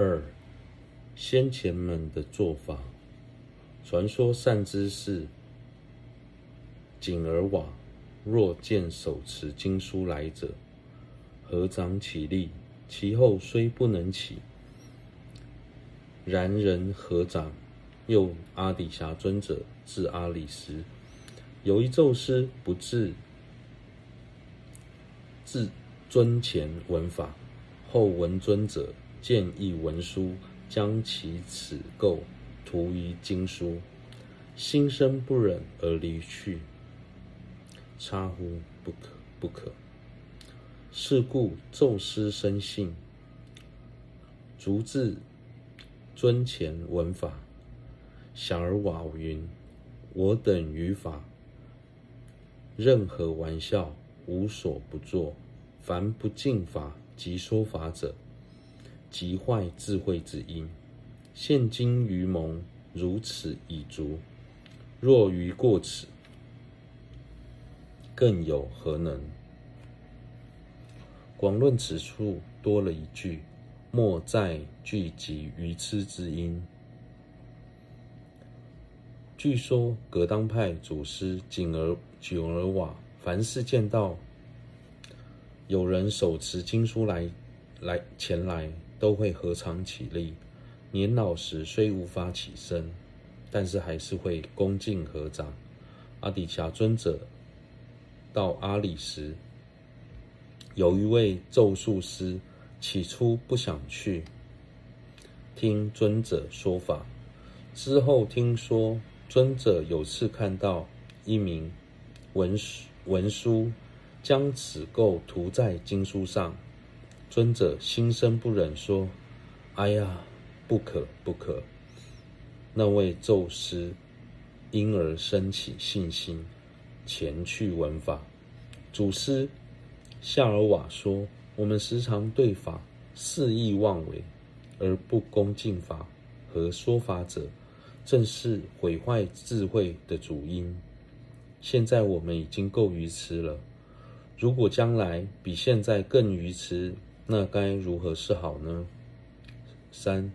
二，先前们的做法，传说善知识紧而瓦若见手持经书来者，合掌起立，其后虽不能起，然人合掌。又阿底峡尊者至阿里时，有一咒师不至至尊前闻法，后闻尊者建议文书，将其此垢涂于经书，心生不忍而离去。差乎不可不可！是故咒师深信，逐至尊前闻法，小而瓦云：“我等于法，任何玩笑无所不作。凡不敬法及说法者，即坏智慧之因。现今愚蒙如此已足，若于过此，更有何能？”广论此处多了一句，莫再聚集愚痴之因。据说格当派祖师紧而紧而瓦，凡是见到有人手持经书来来前来，都会合掌起立。年老时虽无法起身，但是还是会恭敬合掌。阿底峡尊者到阿里时，有一位咒术师，起初不想去听尊者说法，之后听说尊者有次看到一名文文书将齿垢涂在经书上，尊者心生不忍，说：“哎呀，不可不可！”那位咒师因而升起信心，前去闻法。祖师。夏尔瓦说：“我们时常对法肆意妄为，而不恭敬法和说法者，正是毁坏智慧的主因。现在我们已经够愚痴了，如果将来比现在更愚痴，那该如何是好呢？”三，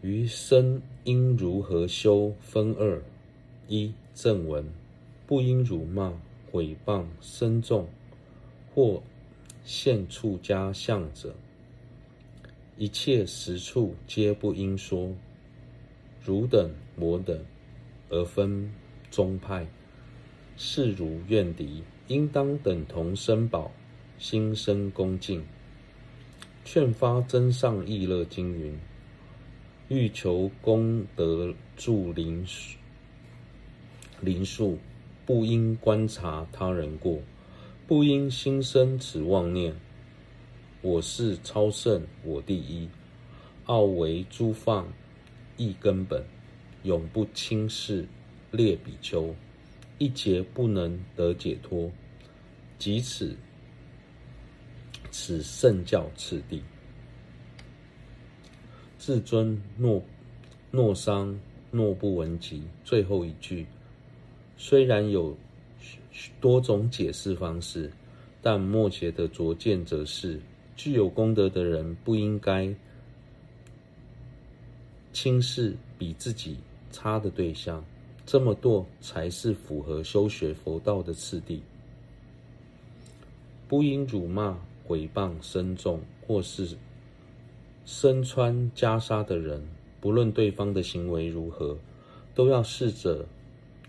余生应如何修？分二：一、正文，不应辱骂、毁谤、僧众。或现出家相者，一切实处皆不应说。汝等我等，而分宗派，视如怨敌，应当等同生宝，心生恭敬。劝发真上意乐经云：欲求功德助灵灵树，不应观察他人过。不应心生此妄念，我是超胜，我第一，傲为诸放，亦根本，永不轻视列比丘，一劫不能得解脱，即此，此圣教次第。至尊诺诺桑诺布文集最后一句，虽然有。多种解释方式，但末节的拙见则是：具有功德的人不应该轻视比自己差的对象，这么做才是符合修学佛道的次第。不应辱骂、毁谤僧众，或是身穿袈裟的人，不论对方的行为如何，都要试着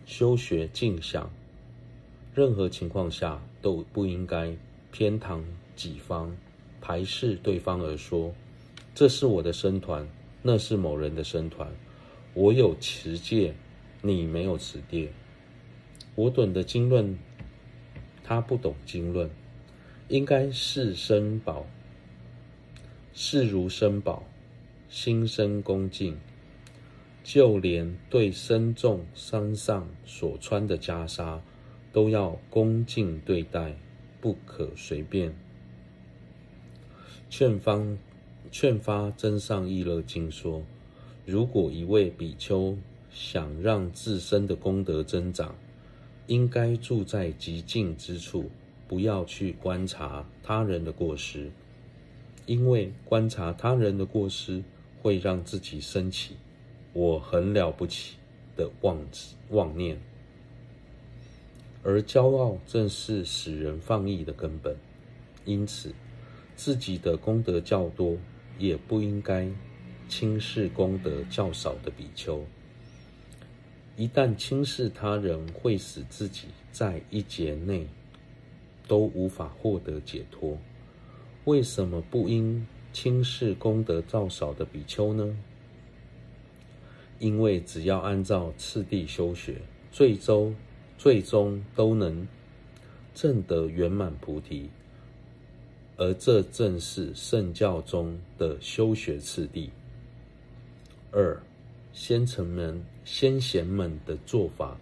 修学净想。任何情况下都不应该偏袒己方，排斥对方而说：“这是我的僧团，那是某人的僧团。我有持戒，你没有持戒。我懂的经论，他不懂经论。应该视僧宝，视如僧宝，心生恭敬。就连对身众身上所穿的袈裟。”都要恭敬对待，不可随便。劝方劝发增上意乐经说：如果一位比丘想让自身的功德增长，应该住在极静之处，不要去观察他人的过失，因为观察他人的过失，会让自己升起“我很了不起”的妄妄念，而骄傲正是使人放逸的根本。因此，自己的功德较多，也不应该轻视功德较少的比丘。一旦轻视他人，会使自己在一劫内都无法获得解脱。为什么不应轻视功德较少的比丘呢？因为只要按照次第修学，最终最终都能证得圆满菩提。而这正是圣教中的修学次第。二，先臣们、先贤们的做法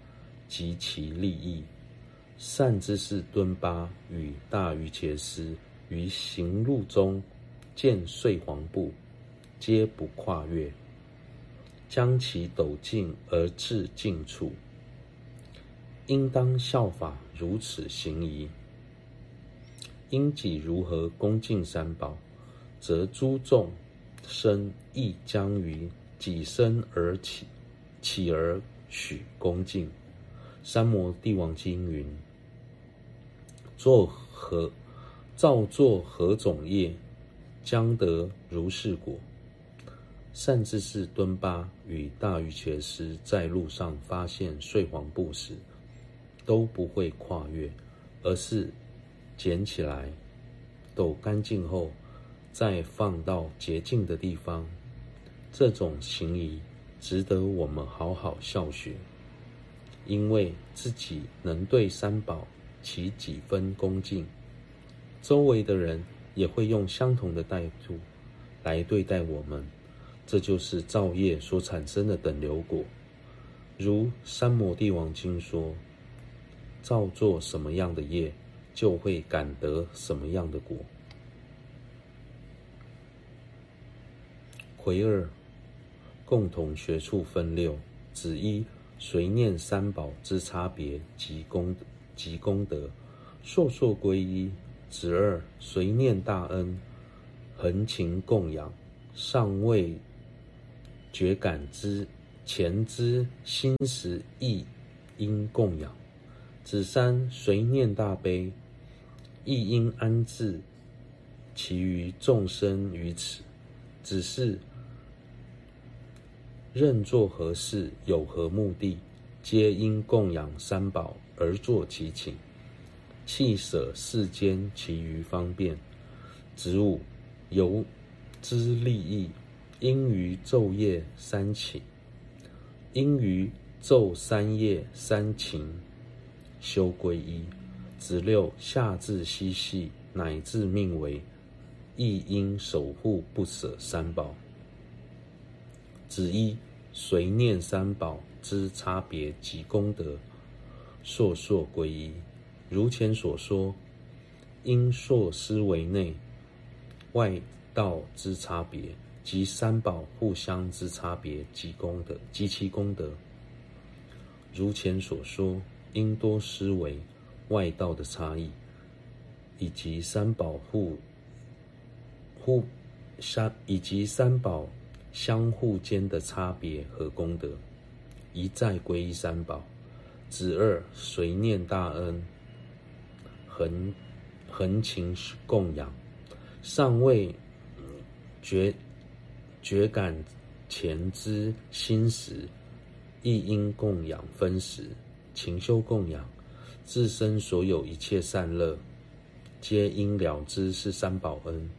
及其利益，善知识敦巴与大瑜伽师于行路中见碎黄布，皆不跨越，将其抖尽而至近处，应当效法如此行仪。因己如何恭敬三宝，则诸众生亦将于己身而起，起而许恭敬。三摩地王经云：作何造作何种业，将得如是果。善知识敦巴与大瑜伽师在路上发现穗黄布时，都不会跨越，而是。捡起来，抖干净后，再放到洁净的地方。这种行仪值得我们好好效学，因为自己能对三宝起几分恭敬，周围的人也会用相同的态度来对待我们。这就是造业所产生的等流果。如《三摩地王经》说：“造作什么样的业。”就会感得什么样的果。癸二，共同学处分六：子一，随念三宝之差别及功德及功德，数数归依；子二，随念大恩，恒勤供养，尚未觉感知前之心时亦应供养；子三，随念大悲。亦应安置其余众生于此，只是任作何事，有何目的，皆因供养三宝而作其请，弃舍世间其余方便。子午，由之利益，应于昼夜三请，应于昼三夜三勤修归一。子六，下至嬉戏，乃至命为，亦应守护不舍三宝。子一，随念三宝之差别及功德，数数归依。如前所说，应数思维内外道之差别，及三宝互相之差别及功德及其功德。如前所说，应多思维。外道的差异，以及三宝互互相以及三宝相互间的差别和功德，一再皈依三宝。子二随念大恩，恒恒勤供养，尚未觉觉感前之心时，亦应供养分时，勤修供养。自身所有一切善乐，皆应了知是三宝恩，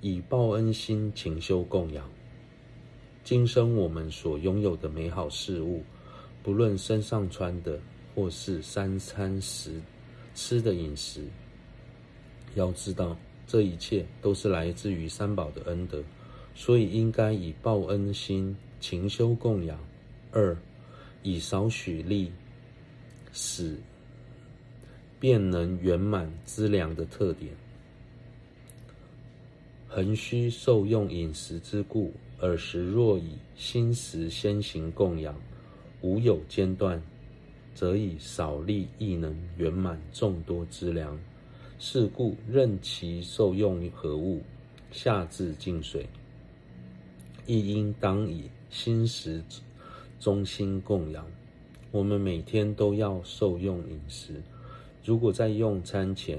以报恩心勤修供养。今生我们所拥有的美好事物，不论身上穿的，或是三餐食吃的饮食，要知道这一切都是来自于三宝的恩德，所以应该以报恩心勤修供养。二，以少许力使。便能圆满资粮的特点，恒须受用饮食之故，尔时若以心时先行供养，无有间断，则以少力亦能圆满众多资粮。是故任其受用何物，下至净水，亦应当以心食中心供养。我们每天都要受用饮食，如果在用餐前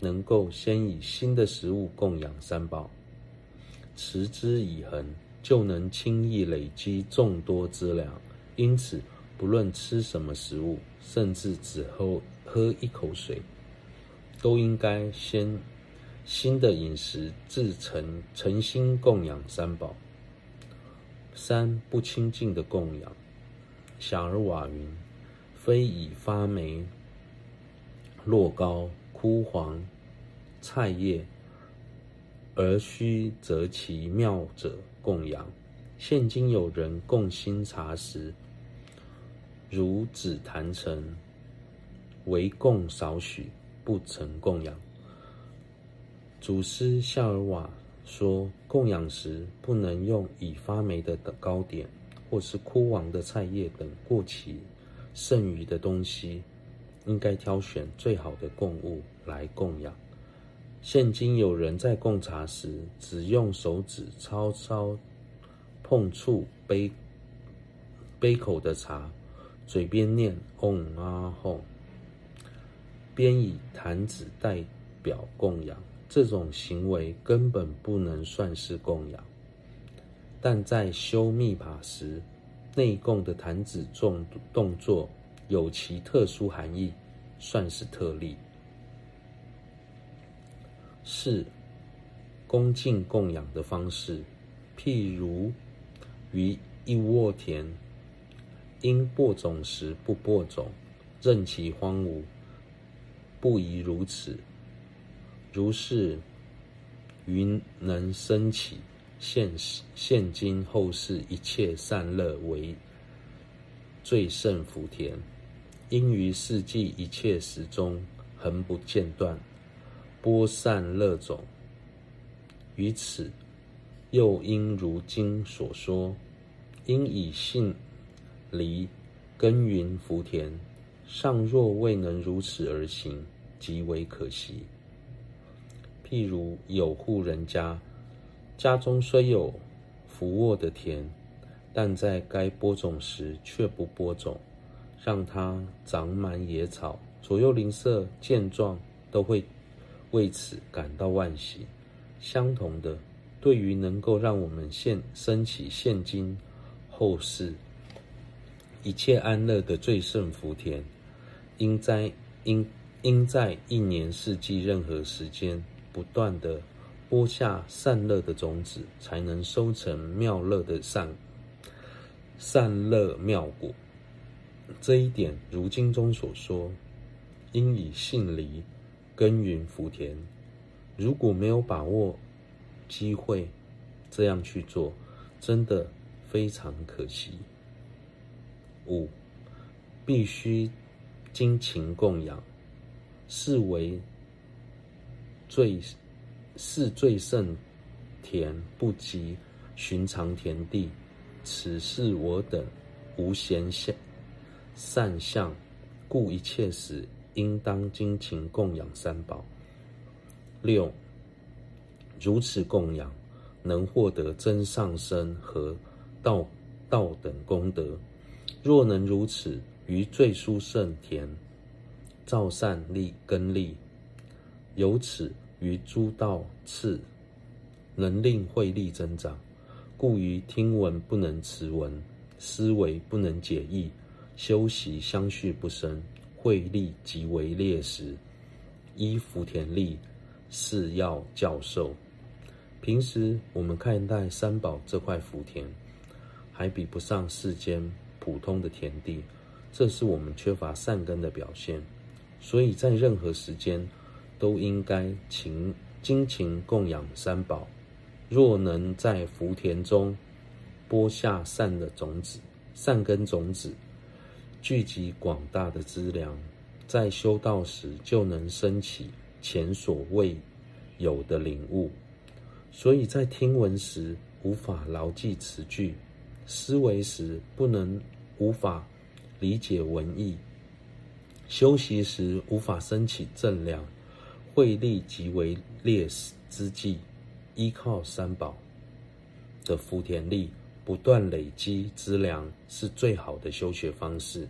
能够先以新的食物供养三宝，持之以恒，就能轻易累积众多资粮。因此，不论吃什么食物，甚至只喝喝一口水，都应该先新的饮食自诚诚心供养三宝。三不清净的供养。小儿瓦云：“非以发霉、落高、枯黄菜叶，而须择其妙者供养。现今有人供新茶时，如紫檀橙，唯供少许，不曾供养。”祖师夏尔瓦说：“供养时不能用已发霉的糕点。”或是枯黄的菜叶等过期剩余的东西，应该挑选最好的供物来供养。现今有人在供茶时，只用手指稍稍碰触杯杯口的茶，嘴边念“嗡啊吽”，边以檀子代表供养，这种行为根本不能算是供养。但在修密法时，内供的檀子动动作有其特殊含义，算是特例。四、恭敬供养的方式，譬如于一窝田，因播种时不播种，任其荒芜，不宜如此。如是，云能升起。现现今后世一切善乐为最胜福田，应于世纪一切时中恒不间断播善乐种。于此，又应如经所说，应以信离耕耘福田。尚若未能如此而行，极为可惜。譬如有户人家。家中虽有俯卧的田，但在该播种时却不播种，让它长满野草。左右邻舍见状，都会为此感到惋惜。相同的，对于能够让我们现生起现今后世一切安乐的最胜福田，应在应应在一年四季任何时间不断的。播下善乐的种子，才能收成妙乐的善善乐妙果。这一点，如经中所说，应以信离耕耘福田。如果没有把握机会这样去做，真的非常可惜。五，必须精勤供养，是为最。是最胜田不及寻常田地，此是我等无闲相善相，故一切时应当精勤供养三宝。六，如此供养，能获得真上身和道道等功德。若能如此，于最殊胜田造善利根利，由此。于诸道次，能令慧力增长，故于听闻不能持闻，思维不能解义，修习相续不生，慧力即为劣时，依福田力是要教授。平时我们看待三宝这块福田，还比不上世间普通的田地，这是我们缺乏善根的表现。所以在任何时间，都应该勤精勤供养三宝。若能在福田中播下善的种子、善根种子，聚集广大的资粮，在修道时就能升起前所未有的领悟。所以在听闻时无法牢记词句，思维时不能无法理解文义，休息时无法升起正量。慧力极为劣势之际，依靠三宝的福田力，不断累积资粮，是最好的修学方式。